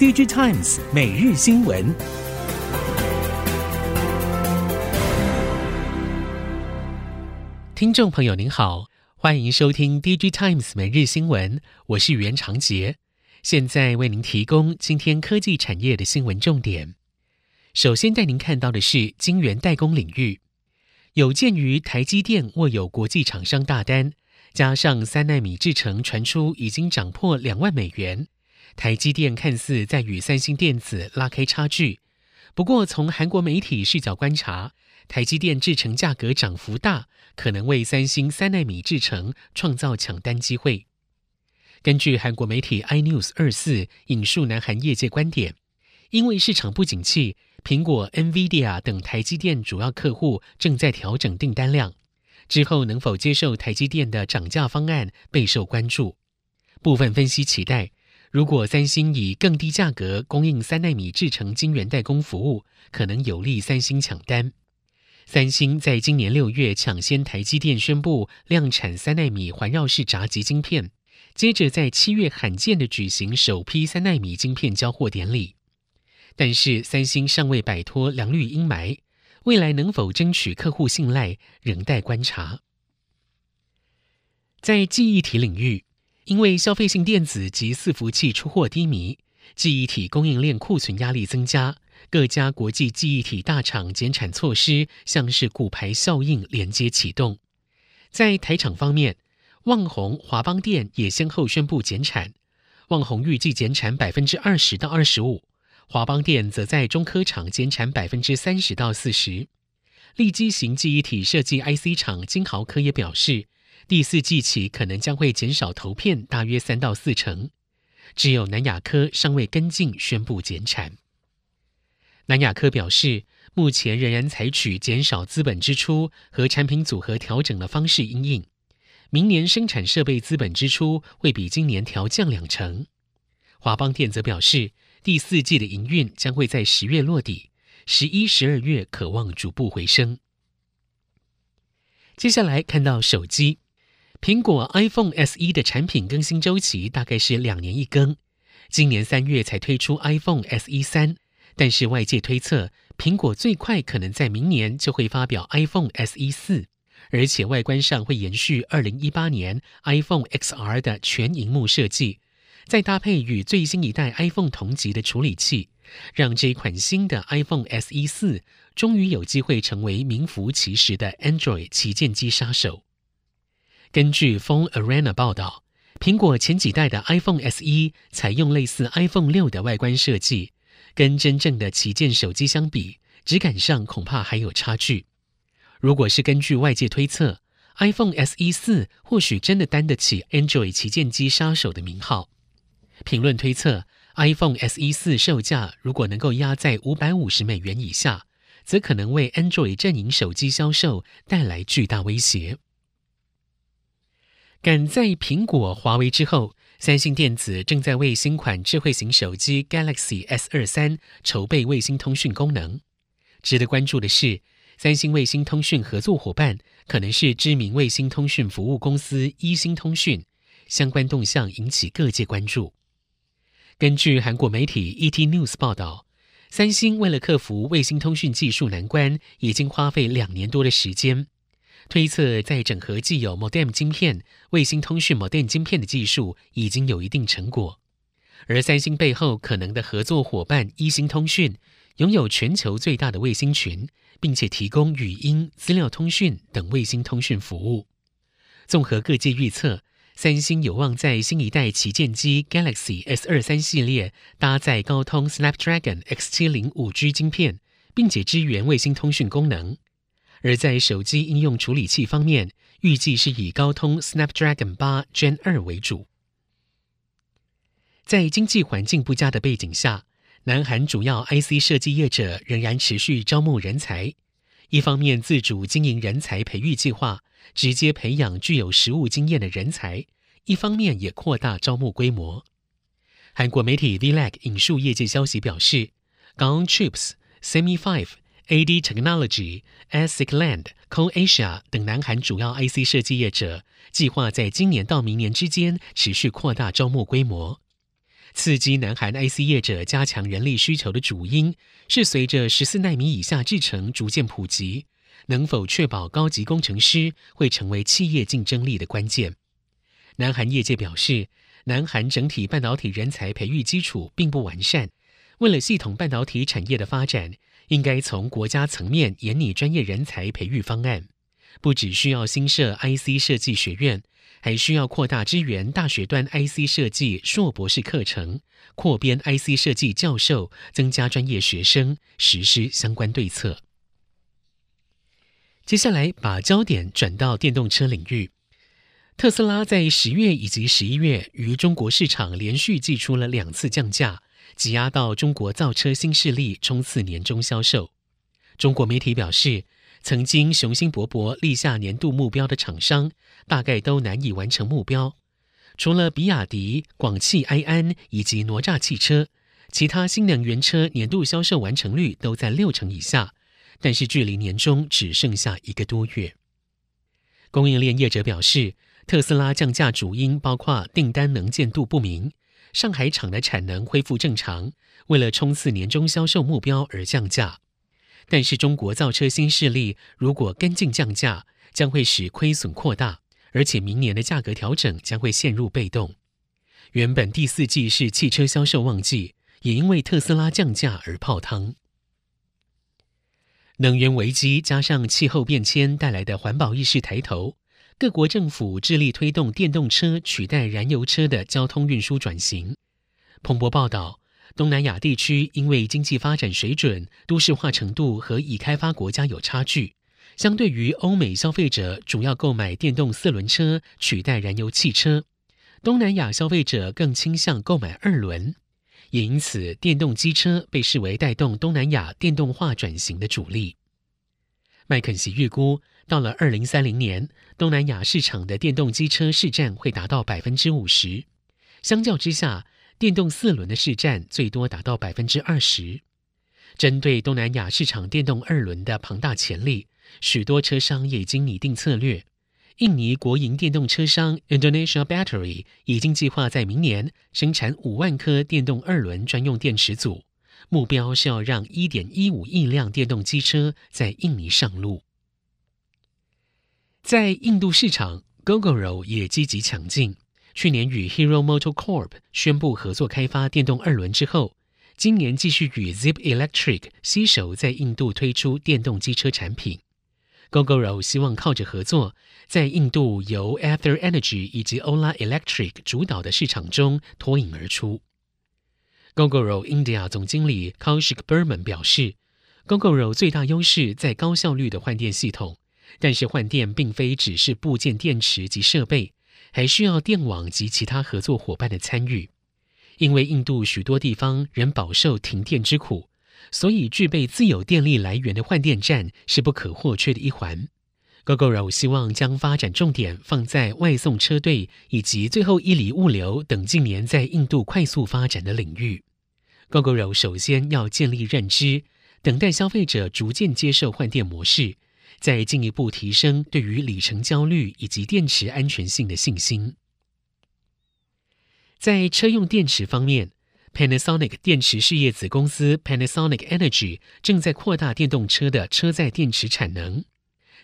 DigiTimes 每日新闻，听众朋友您好，欢迎收听 DigiTimes 每日新闻，我是袁长杰，现在为您提供今天科技产业的新闻重点。首先带您看到的是晶圆代工领域，有鉴于台积电握有国际厂商大单，加上三奈米制程传出已经涨破两万美元。台积电看似在与三星电子拉开差距，不过从韩国媒体视角观察，台积电制程价格涨幅大，可能为三星三纳米制程创造抢单机会。根据韩国媒体 iNews 二四引述南韩业界观点，因为市场不景气，苹果、NVIDIA 等台积电主要客户正在调整订单量，之后能否接受台积电的涨价方案备受关注。部分分析期待。如果三星以更低价格供应三纳米制程晶圆代工服务，可能有利三星抢单。三星在今年六月抢先台积电宣布量产三纳米环绕式闸极晶片，接着在七月罕见的举行首批三纳米晶片交货典礼。但是三星尚未摆脱良率阴霾，未来能否争取客户信赖，仍待观察。在记忆体领域。因为消费性电子及伺服器出货低迷，记忆体供应链库存压力增加，各家国际记忆体大厂减产措施像是骨牌效应连接启动。在台厂方面，旺宏、华邦电也先后宣布减产，旺宏预计减产百分之二十到二十五，华邦电则在中科厂减产百分之三十到四十。利基型记忆体设计 IC 厂金豪科也表示。第四季起可能将会减少投片大约三到四成，只有南亚科尚未跟进宣布减产。南亚科表示，目前仍然采取减少资本支出和产品组合调整的方式因应，明年生产设备资本支出会比今年调降两成。华邦电则表示，第四季的营运将会在十月落底，十一、十二月可望逐步回升。接下来看到手机。苹果 iPhone SE 的产品更新周期大概是两年一更，今年三月才推出 iPhone SE 三，但是外界推测，苹果最快可能在明年就会发表 iPhone SE 四，而且外观上会延续二零一八年 iPhone XR 的全荧幕设计，再搭配与最新一代 iPhone 同级的处理器，让这一款新的 iPhone SE 四终于有机会成为名副其实的 Android 旗舰机杀手。根据 Phone Arena 报道，苹果前几代的 iPhone SE 采用类似 iPhone 六的外观设计，跟真正的旗舰手机相比，质感上恐怕还有差距。如果是根据外界推测，iPhone SE 四或许真的担得起 Android 旗舰机杀手的名号。评论推测，iPhone SE 四售价如果能够压在五百五十美元以下，则可能为 Android 阵营手机销售带来巨大威胁。赶在苹果、华为之后，三星电子正在为新款智慧型手机 Galaxy S 二三筹备卫星通讯功能。值得关注的是，三星卫星通讯合作伙伴可能是知名卫星通讯服务公司一星通讯，相关动向引起各界关注。根据韩国媒体 ET News 报道，三星为了克服卫星通讯技术难关，已经花费两年多的时间。推测，在整合既有 modem 晶片、卫星通讯 modem 晶片的技术已经有一定成果，而三星背后可能的合作伙伴一星通讯，拥有全球最大的卫星群，并且提供语音、资料通讯等卫星通讯服务。综合各界预测，三星有望在新一代旗舰机 Galaxy S 二三系列搭载高通 Snapdragon X 七零五 G 晶片，并且支援卫星通讯功能。而在手机应用处理器方面，预计是以高通 Snapdragon 八 Gen 二为主。在经济环境不佳的背景下，南韩主要 IC 设计业者仍然持续招募人才。一方面自主经营人才培育计划，直接培养具有实务经验的人才；一方面也扩大招募规模。韩国媒体 VLAC 引述业界消息表示，GAON Chips、Semi Five。AD Technology、ASIC Land、Co Asia 等南韩主要 IC 设计业者计划在今年到明年之间持续扩大招募规模。刺激南韩 IC 业者加强人力需求的主因是随着十四奈米以下制程逐渐普及，能否确保高级工程师会成为企业竞争力的关键。南韩业界表示，南韩整体半导体人才培育基础并不完善，为了系统半导体产业的发展，应该从国家层面研拟专业人才培育方案，不只需要新设 IC 设计学院。还需要扩大支援大学端 IC 设计硕博士课程，扩编 IC 设计教授，增加专业学生，实施相关对策。接下来，把焦点转到电动车领域。特斯拉在十月以及十一月于中国市场连续祭出了两次降价，挤压到中国造车新势力冲刺年终销售。中国媒体表示，曾经雄心勃勃立下年度目标的厂商，大概都难以完成目标。除了比亚迪、广汽埃安以及哪吒汽车，其他新能源车年度销售完成率都在六成以下，但是距离年终只剩下一个多月。供应链业者表示，特斯拉降价主因包括订单能见度不明，上海厂的产能恢复正常，为了冲刺年终销售目标而降价。但是，中国造车新势力如果跟进降价，将会使亏损扩大，而且明年的价格调整将会陷入被动。原本第四季是汽车销售旺季，也因为特斯拉降价而泡汤。能源危机加上气候变迁带来的环保意识抬头，各国政府致力推动电动车取代燃油车的交通运输转型。彭博报道。东南亚地区因为经济发展水准、都市化程度和已开发国家有差距，相对于欧美消费者主要购买电动四轮车取代燃油汽车，东南亚消费者更倾向购买二轮，也因此电动机车被视为带动东南亚电动化转型的主力。麦肯锡预估，到了二零三零年，东南亚市场的电动机车市占会达到百分之五十，相较之下，电动四轮的市占最多达到百分之二十。针对东南亚市场电动二轮的庞大潜力，许多车商也已经拟定策略。印尼国营电动车商 Indonesia Battery 已经计划在明年生产五万颗电动二轮专用电池组，目标是要让一点一五亿辆电动机车在印尼上路。在印度市场，Gogoro 也积极抢进。去年与 Hero MotoCorp 宣布合作开发电动二轮之后，今年继续与 Zip Electric 携手在印度推出电动机车产品。Gogoro 希望靠着合作，在印度由 Ather Energy 以及 Ola Electric 主导的市场中脱颖而出。Gogoro India 总经理 Kaushik Berman 表示，Gogoro 最大优势在高效率的换电系统，但是换电并非只是部件、电池及设备。还需要电网及其他合作伙伴的参与，因为印度许多地方仍饱受停电之苦，所以具备自有电力来源的换电站是不可或缺的一环。Gogoro 希望将发展重点放在外送车队以及最后一里物流等近年在印度快速发展的领域。Gogoro 首先要建立认知，等待消费者逐渐接受换电模式。再进一步提升对于里程焦虑以及电池安全性的信心。在车用电池方面，Panasonic 电池事业子公司 Panasonic Energy 正在扩大电动车的车载电池产能。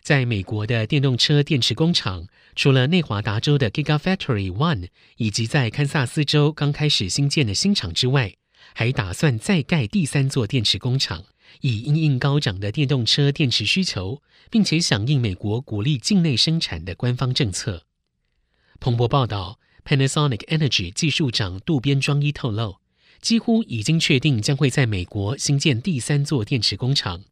在美国的电动车电池工厂，除了内华达州的 Gigafactory One 以及在堪萨斯州刚开始新建的新厂之外，还打算再盖第三座电池工厂。以因应高涨的电动车电池需求，并且响应美国鼓励境内生产的官方政策。彭博报道，Panasonic Energy 技术长渡边庄一透露，几乎已经确定将会在美国新建第三座电池工厂，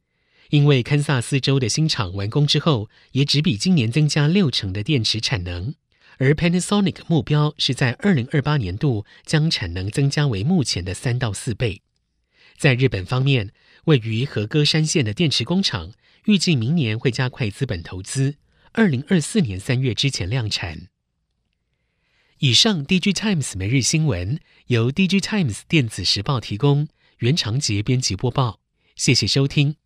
因为堪萨斯州的新厂完工之后，也只比今年增加六成的电池产能，而 Panasonic 目标是在二零二八年度将产能增加为目前的三到四倍。在日本方面，位于和歌山县的电池工厂，预计明年会加快资本投资，二零二四年三月之前量产。以上，DG Times 每日新闻由 DG Times 电子时报提供，原长杰编辑播报，谢谢收听。